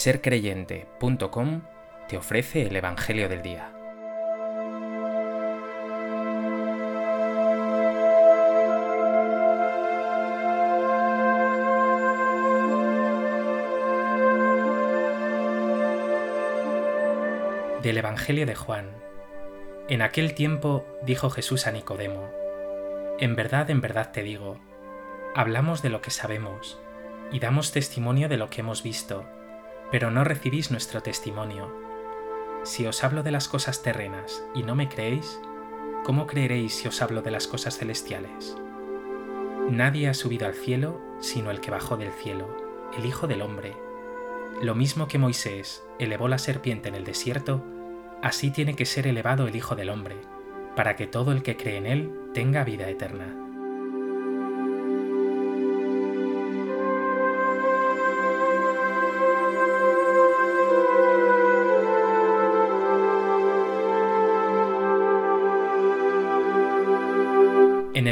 sercreyente.com te ofrece el Evangelio del Día. Del Evangelio de Juan. En aquel tiempo dijo Jesús a Nicodemo, En verdad, en verdad te digo, hablamos de lo que sabemos y damos testimonio de lo que hemos visto pero no recibís nuestro testimonio. Si os hablo de las cosas terrenas y no me creéis, ¿cómo creeréis si os hablo de las cosas celestiales? Nadie ha subido al cielo sino el que bajó del cielo, el Hijo del Hombre. Lo mismo que Moisés elevó la serpiente en el desierto, así tiene que ser elevado el Hijo del Hombre, para que todo el que cree en él tenga vida eterna.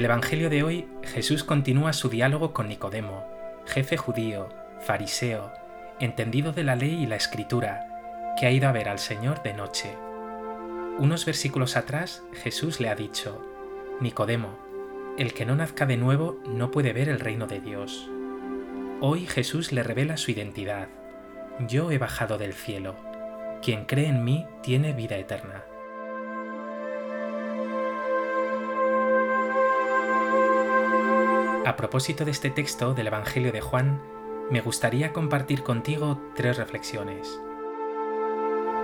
Evangelio de hoy, Jesús continúa su diálogo con Nicodemo, jefe judío, fariseo, entendido de la ley y la escritura, que ha ido a ver al Señor de noche. Unos versículos atrás, Jesús le ha dicho, Nicodemo, el que no nazca de nuevo no puede ver el reino de Dios. Hoy Jesús le revela su identidad. Yo he bajado del cielo. Quien cree en mí tiene vida eterna. A propósito de este texto del Evangelio de Juan, me gustaría compartir contigo tres reflexiones.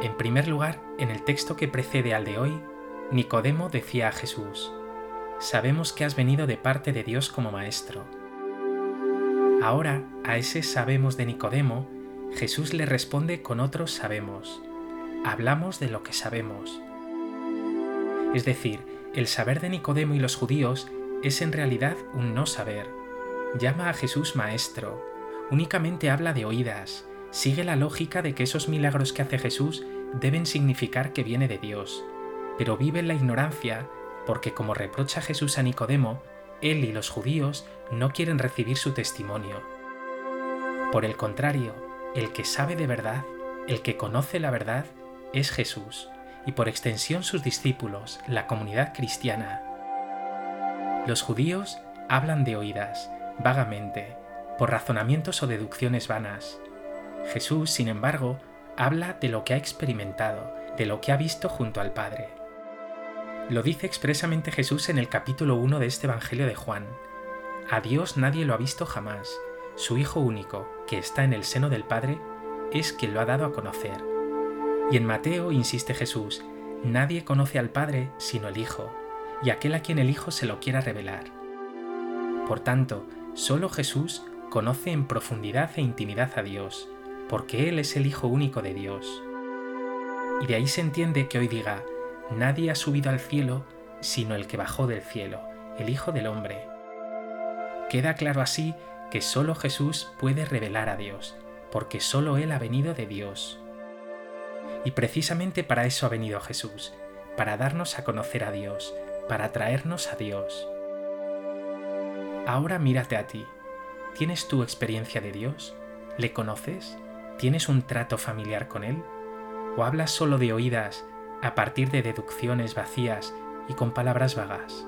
En primer lugar, en el texto que precede al de hoy, Nicodemo decía a Jesús, Sabemos que has venido de parte de Dios como maestro. Ahora, a ese sabemos de Nicodemo, Jesús le responde con otro sabemos. Hablamos de lo que sabemos. Es decir, el saber de Nicodemo y los judíos es en realidad un no saber. Llama a Jesús Maestro, únicamente habla de oídas, sigue la lógica de que esos milagros que hace Jesús deben significar que viene de Dios, pero vive en la ignorancia porque como reprocha Jesús a Nicodemo, él y los judíos no quieren recibir su testimonio. Por el contrario, el que sabe de verdad, el que conoce la verdad, es Jesús, y por extensión sus discípulos, la comunidad cristiana. Los judíos hablan de oídas, vagamente, por razonamientos o deducciones vanas. Jesús, sin embargo, habla de lo que ha experimentado, de lo que ha visto junto al Padre. Lo dice expresamente Jesús en el capítulo 1 de este Evangelio de Juan. A Dios nadie lo ha visto jamás. Su Hijo único, que está en el seno del Padre, es quien lo ha dado a conocer. Y en Mateo insiste Jesús, nadie conoce al Padre sino el Hijo, y aquel a quien el Hijo se lo quiera revelar. Por tanto, solo Jesús conoce en profundidad e intimidad a Dios, porque Él es el Hijo único de Dios. Y de ahí se entiende que hoy diga, nadie ha subido al cielo sino el que bajó del cielo, el Hijo del Hombre. Queda claro así que solo Jesús puede revelar a Dios, porque solo Él ha venido de Dios. Y precisamente para eso ha venido Jesús, para darnos a conocer a Dios, para traernos a Dios. Ahora mírate a ti. ¿Tienes tu experiencia de Dios? ¿Le conoces? ¿Tienes un trato familiar con Él? ¿O hablas solo de oídas a partir de deducciones vacías y con palabras vagas?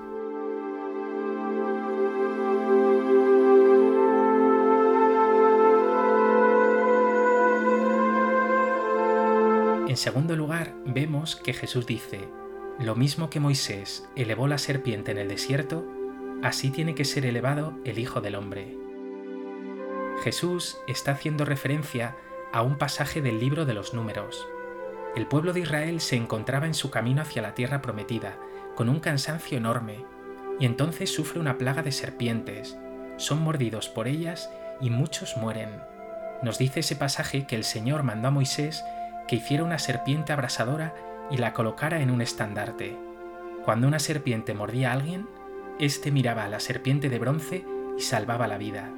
En segundo lugar, vemos que Jesús dice, lo mismo que Moisés elevó la serpiente en el desierto, así tiene que ser elevado el Hijo del Hombre. Jesús está haciendo referencia a un pasaje del libro de los números. El pueblo de Israel se encontraba en su camino hacia la tierra prometida, con un cansancio enorme, y entonces sufre una plaga de serpientes, son mordidos por ellas y muchos mueren. Nos dice ese pasaje que el Señor mandó a Moisés que hiciera una serpiente abrasadora y la colocara en un estandarte. Cuando una serpiente mordía a alguien, éste miraba a la serpiente de bronce y salvaba la vida.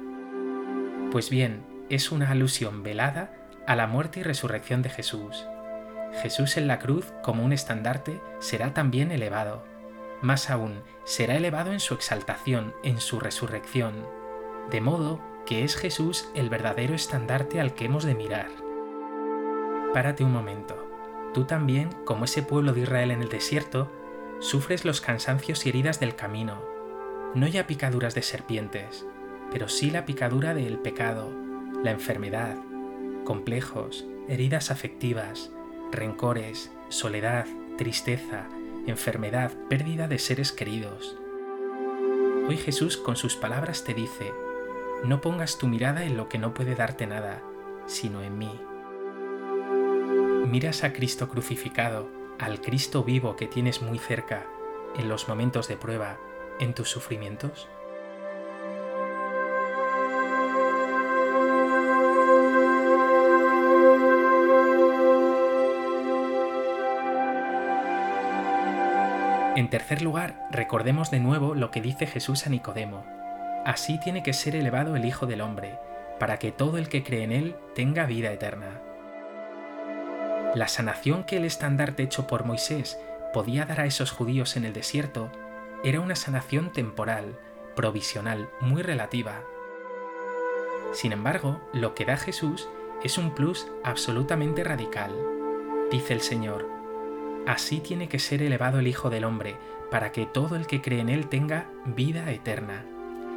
Pues bien, es una alusión velada a la muerte y resurrección de Jesús. Jesús en la cruz, como un estandarte, será también elevado. Más aún, será elevado en su exaltación, en su resurrección. De modo que es Jesús el verdadero estandarte al que hemos de mirar. Párate un momento. Tú también, como ese pueblo de Israel en el desierto, sufres los cansancios y heridas del camino. No ya picaduras de serpientes, pero sí la picadura del pecado, la enfermedad, complejos, heridas afectivas, rencores, soledad, tristeza, enfermedad, pérdida de seres queridos. Hoy Jesús con sus palabras te dice, no pongas tu mirada en lo que no puede darte nada, sino en mí. Miras a Cristo crucificado, al Cristo vivo que tienes muy cerca, en los momentos de prueba, en tus sufrimientos. En tercer lugar, recordemos de nuevo lo que dice Jesús a Nicodemo. Así tiene que ser elevado el Hijo del Hombre, para que todo el que cree en Él tenga vida eterna. La sanación que el estandarte hecho por Moisés podía dar a esos judíos en el desierto era una sanación temporal, provisional, muy relativa. Sin embargo, lo que da Jesús es un plus absolutamente radical. Dice el Señor, Así tiene que ser elevado el Hijo del Hombre, para que todo el que cree en Él tenga vida eterna.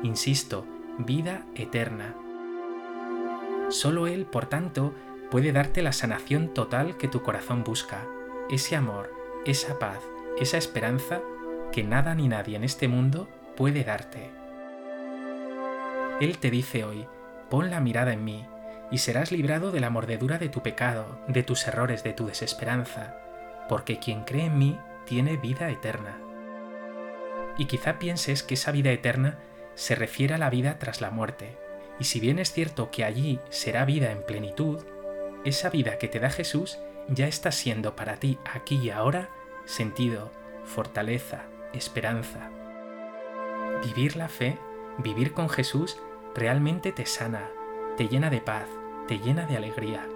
Insisto, vida eterna. Solo Él, por tanto, puede darte la sanación total que tu corazón busca, ese amor, esa paz, esa esperanza que nada ni nadie en este mundo puede darte. Él te dice hoy, pon la mirada en mí, y serás librado de la mordedura de tu pecado, de tus errores, de tu desesperanza, porque quien cree en mí tiene vida eterna. Y quizá pienses que esa vida eterna se refiere a la vida tras la muerte, y si bien es cierto que allí será vida en plenitud, esa vida que te da Jesús ya está siendo para ti aquí y ahora sentido, fortaleza, esperanza. Vivir la fe, vivir con Jesús, realmente te sana, te llena de paz, te llena de alegría.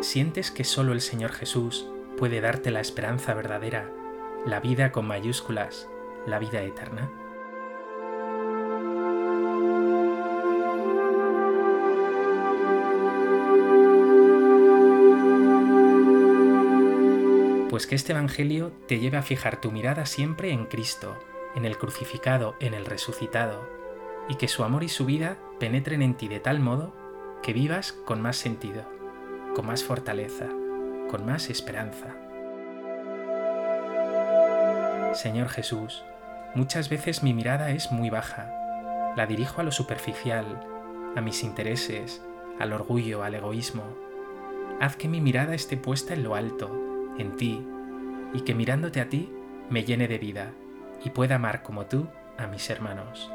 Sientes que solo el Señor Jesús, puede darte la esperanza verdadera, la vida con mayúsculas, la vida eterna? Pues que este Evangelio te lleve a fijar tu mirada siempre en Cristo, en el crucificado, en el resucitado, y que su amor y su vida penetren en ti de tal modo que vivas con más sentido, con más fortaleza, con más esperanza. Señor Jesús, muchas veces mi mirada es muy baja, la dirijo a lo superficial, a mis intereses, al orgullo, al egoísmo. Haz que mi mirada esté puesta en lo alto, en ti, y que mirándote a ti me llene de vida y pueda amar como tú a mis hermanos.